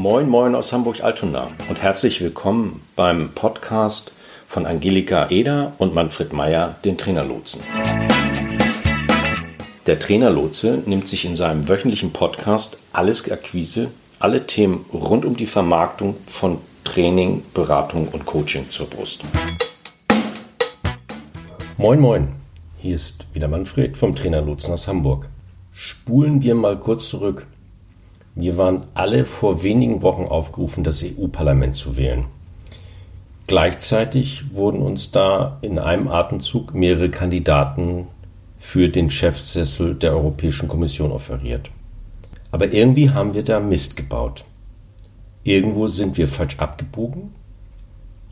Moin, moin aus Hamburg-Altona und herzlich willkommen beim Podcast von Angelika Eder und Manfred Meyer, den Trainerlotsen. Der Trainerlotse nimmt sich in seinem wöchentlichen Podcast alles Akquise, alle Themen rund um die Vermarktung von Training, Beratung und Coaching zur Brust. Moin, moin. Hier ist wieder Manfred vom Trainerlotsen aus Hamburg. Spulen wir mal kurz zurück. Wir waren alle vor wenigen Wochen aufgerufen, das EU-Parlament zu wählen. Gleichzeitig wurden uns da in einem Atemzug mehrere Kandidaten für den Chefsessel der Europäischen Kommission offeriert. Aber irgendwie haben wir da Mist gebaut. Irgendwo sind wir falsch abgebogen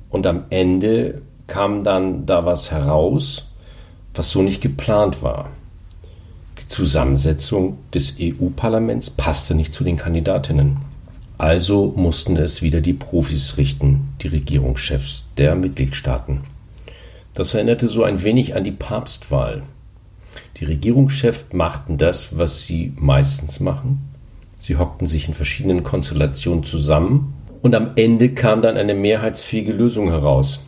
und am Ende kam dann da was heraus, was so nicht geplant war. Zusammensetzung des EU-Parlaments passte nicht zu den Kandidatinnen. Also mussten es wieder die Profis richten, die Regierungschefs der Mitgliedstaaten. Das erinnerte so ein wenig an die Papstwahl. Die Regierungschefs machten das, was sie meistens machen. Sie hockten sich in verschiedenen Konstellationen zusammen und am Ende kam dann eine mehrheitsfähige Lösung heraus.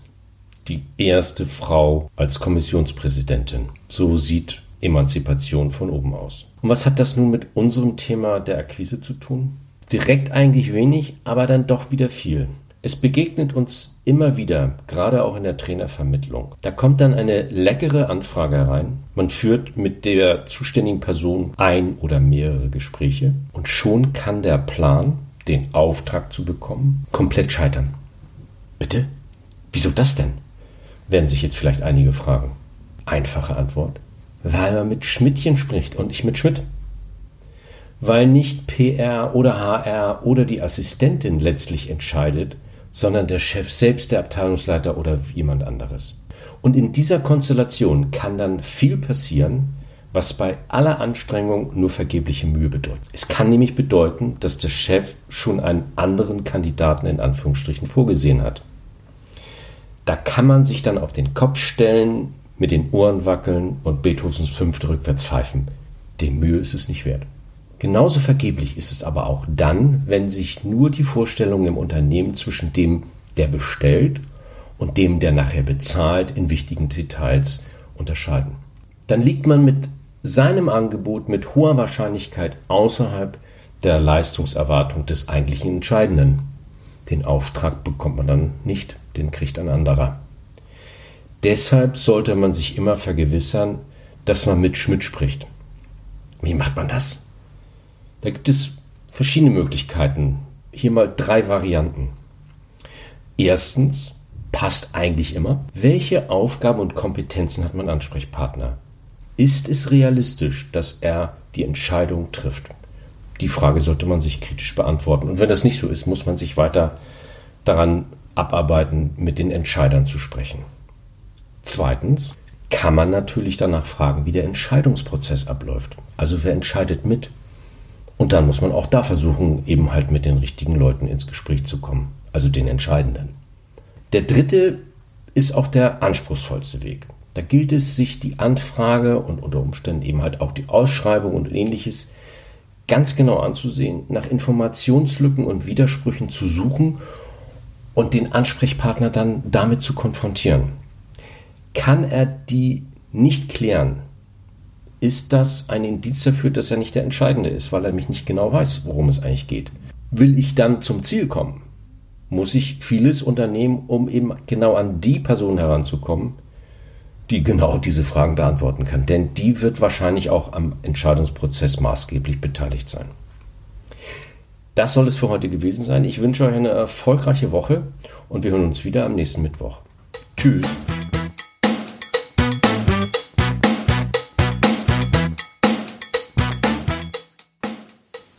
Die erste Frau als Kommissionspräsidentin. So sieht Emanzipation von oben aus. Und was hat das nun mit unserem Thema der Akquise zu tun? Direkt eigentlich wenig, aber dann doch wieder viel. Es begegnet uns immer wieder, gerade auch in der Trainervermittlung. Da kommt dann eine leckere Anfrage rein. Man führt mit der zuständigen Person ein oder mehrere Gespräche und schon kann der Plan, den Auftrag zu bekommen, komplett scheitern. Bitte? Wieso das denn? Werden sich jetzt vielleicht einige fragen. Einfache Antwort weil man mit Schmidtchen spricht und nicht mit Schmidt. Weil nicht PR oder HR oder die Assistentin letztlich entscheidet, sondern der Chef selbst, der Abteilungsleiter oder jemand anderes. Und in dieser Konstellation kann dann viel passieren, was bei aller Anstrengung nur vergebliche Mühe bedeutet. Es kann nämlich bedeuten, dass der Chef schon einen anderen Kandidaten in Anführungsstrichen vorgesehen hat. Da kann man sich dann auf den Kopf stellen, mit den Ohren wackeln und Beethovens Fünfte rückwärts pfeifen. Dem Mühe ist es nicht wert. Genauso vergeblich ist es aber auch dann, wenn sich nur die Vorstellungen im Unternehmen zwischen dem, der bestellt und dem, der nachher bezahlt, in wichtigen Details unterscheiden. Dann liegt man mit seinem Angebot mit hoher Wahrscheinlichkeit außerhalb der Leistungserwartung des eigentlichen Entscheidenden. Den Auftrag bekommt man dann nicht, den kriegt ein anderer. Deshalb sollte man sich immer vergewissern, dass man mit Schmidt spricht. Wie macht man das? Da gibt es verschiedene Möglichkeiten. Hier mal drei Varianten. Erstens, passt eigentlich immer, welche Aufgaben und Kompetenzen hat mein Ansprechpartner? Ist es realistisch, dass er die Entscheidung trifft? Die Frage sollte man sich kritisch beantworten. Und wenn das nicht so ist, muss man sich weiter daran abarbeiten, mit den Entscheidern zu sprechen. Zweitens kann man natürlich danach fragen, wie der Entscheidungsprozess abläuft. Also wer entscheidet mit? Und dann muss man auch da versuchen, eben halt mit den richtigen Leuten ins Gespräch zu kommen, also den Entscheidenden. Der dritte ist auch der anspruchsvollste Weg. Da gilt es, sich die Anfrage und unter Umständen eben halt auch die Ausschreibung und ähnliches ganz genau anzusehen, nach Informationslücken und Widersprüchen zu suchen und den Ansprechpartner dann damit zu konfrontieren. Kann er die nicht klären, ist das ein Indiz dafür, dass er nicht der Entscheidende ist, weil er mich nicht genau weiß, worum es eigentlich geht. Will ich dann zum Ziel kommen, muss ich vieles unternehmen, um eben genau an die Person heranzukommen, die genau diese Fragen beantworten kann. Denn die wird wahrscheinlich auch am Entscheidungsprozess maßgeblich beteiligt sein. Das soll es für heute gewesen sein. Ich wünsche euch eine erfolgreiche Woche und wir hören uns wieder am nächsten Mittwoch. Tschüss.